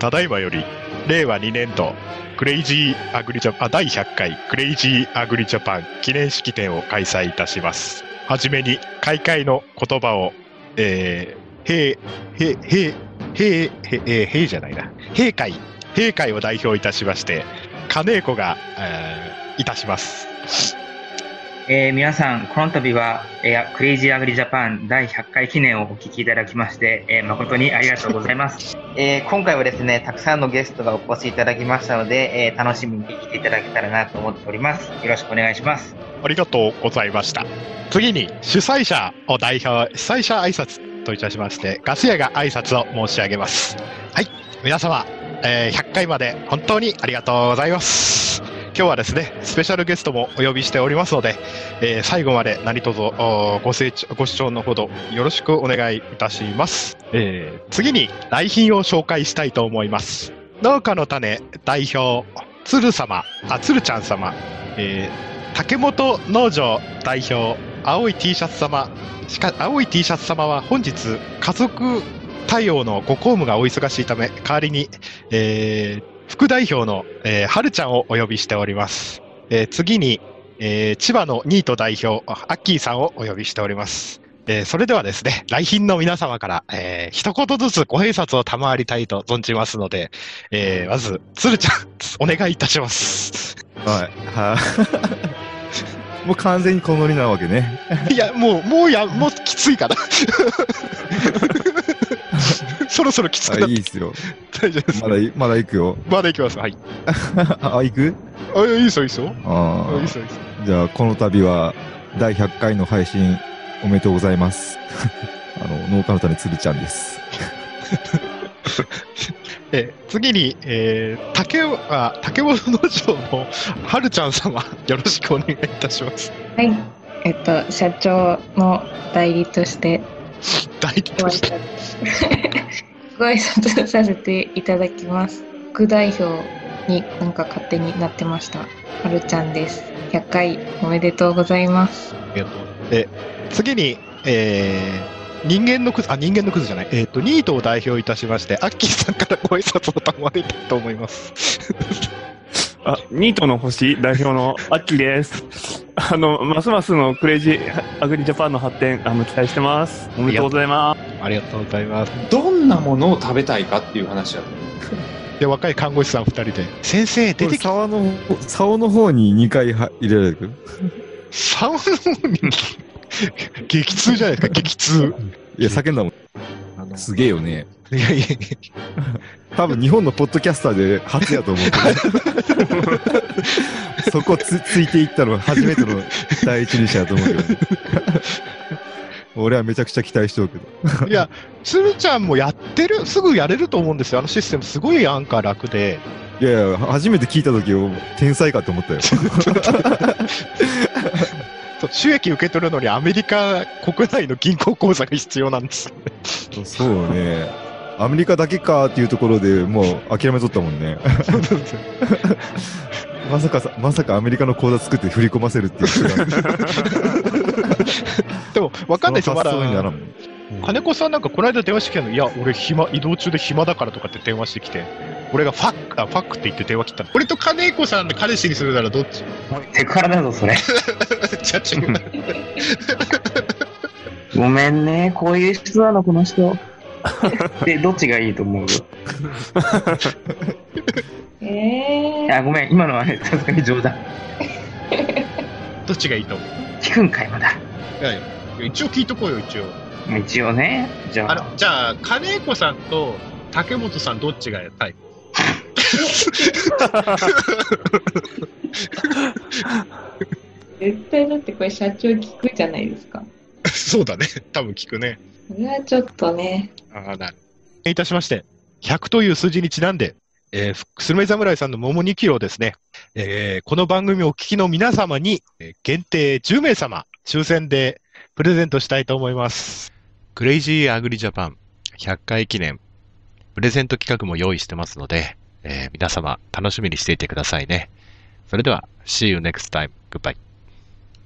ただいまより、令和2年度、クレイジーアグリジャパン、第100回クレイジーアグリジャパン記念式典を開催いたします。はじめに、開会の言葉を、えー、へい、へい、へい、へい、へい、えーへいじゃないな。閉会、閉会を代表いたしまして、金子が、えーいたします。えー皆さん、この度は、えークレイジーアグリジャパン第100回記念をお聞きいただきまして、えー誠にありがとうございます。えー今回はですね、たくさんのゲストがお越しいただきましたので、えー楽しみに来ていただけたらなと思っております。よろしくお願いします。ありがとうございました。次に、主催者を代表、主催者挨拶といたしまして、ガス屋が挨拶を申し上げます。はい、皆様、えー100回まで本当にありがとうございます。今日はですね、スペシャルゲストもお呼びしておりますので、えー最後まで何卒おご清聴ご視聴のほどよろしくお願いいたします。えー次に来賓を紹介したいと思います。農家の種代表、鶴様、あ、鶴ちゃん様、えー竹本農場代表、青い T シャツ様、しか青い T シャツ様は本日、家族対応のご公務がお忙しいため、代わりに、えー副代表の、えー、はるちゃんをお呼びしております。えー次に、えー千葉のニート代表、あアッキーさんをお呼びしております。えーそれではですね、来賓の皆様から、えー一言ずつご挨拶を賜りたいと存じますので、えーまず、鶴ちゃん、お願いいたします。はい。はい。もう完全にこのノリなわけね。いや、もう、もうや、もうきついかな。そろそろきつくなってあいいっすよ。大丈夫です。まだい、まだ行くよ。まだ行きます。はい。あ、行く？あ、いいですよ、いいですよ。ああいいですよ、いいですよ。あ。じゃあ、この度は、第100回の配信、おめでとうございます。あの、農家の種つるちゃんです。えー次に、えー竹あ竹本農場のはるちゃん様、よろしくお願いいたします。はい。えっと、社長の代理として大理ご挨。拶ご挨拶させていただきます。副代表になんか勝手になってました。はるちゃんです。100回おめでとうございます。ありがとうで、次に、えー人間のクズ、あ、人間のクズじゃない、えっ、と、ニートを代表いたしまして、アッキーさんからご挨拶を賜りたいと思います。あ、ニートの星代表のアッキーです。あの、ますますのクレイジーアグリジャパンの発展、あの、期待してます。おめでとうございます。ありがとうございます。どんなものを食べたいかっていう話だと思う。で、若い看護師さん二人で、先生、出てきた。沢の、竿の方に2回は入れられる？サウンドに、激痛じゃないですか、激痛。いや、叫んだもん。すげえよね。いやいやいや多分日本のポッドキャスターで初やと思うけど、そこつついていったのは初めての第一人者やと思うけど、ね、俺はめちゃくちゃ期待しておくけど。いや、鶴ちゃんもやってる、すぐやれると思うんですよ。あのシステム、すごいアンカー楽で。いやいや、初めて聞いた時天才かと思ったよ。収益受け取るのにアメリカ国内の銀行口座が必要なんですよね。そうね。アメリカだけかっていうところでもう諦めとったもんね。まさかさ、まさかアメリカの口座作って振り込ませるっていう。でも、わかんないですよ、まだ金子さんなんかこの間電話してきたの、いや、俺暇、移動中で暇だからとかって電話してきて、俺がファック、あ、ファックって言って電話切ったの。俺と金子さんで彼氏にするならどっち？セクハラだぞ、それ。じゃ違う。ごめんね、こういう人なの、この人。で、どっちがいいと思う？えー、あ、ごめん、今のはね、さすがに冗談。どっちがいいと思う？聞くんかい、まだ。いやいや一応聞いとこうよ、一応。一応ね、じゃあ、あの、じゃあ、金子さんと竹本さんどっちがタイプ？絶対だってこれ社長聞くじゃないですか。そうだね。多分聞くね。それはちょっとね。ああ、なる。いたしまして、100という数字にちなんで、えー、スルメ侍さんの桃2キロをですね、えーこの番組をお聞きの皆様に、えー限定10名様、抽選でプレゼントしたいと思います。クレイジーアグリジャパン100回記念、プレゼント企画も用意してますので、えー皆様楽しみにしていてくださいね。それでは、See you next time. Goodbye.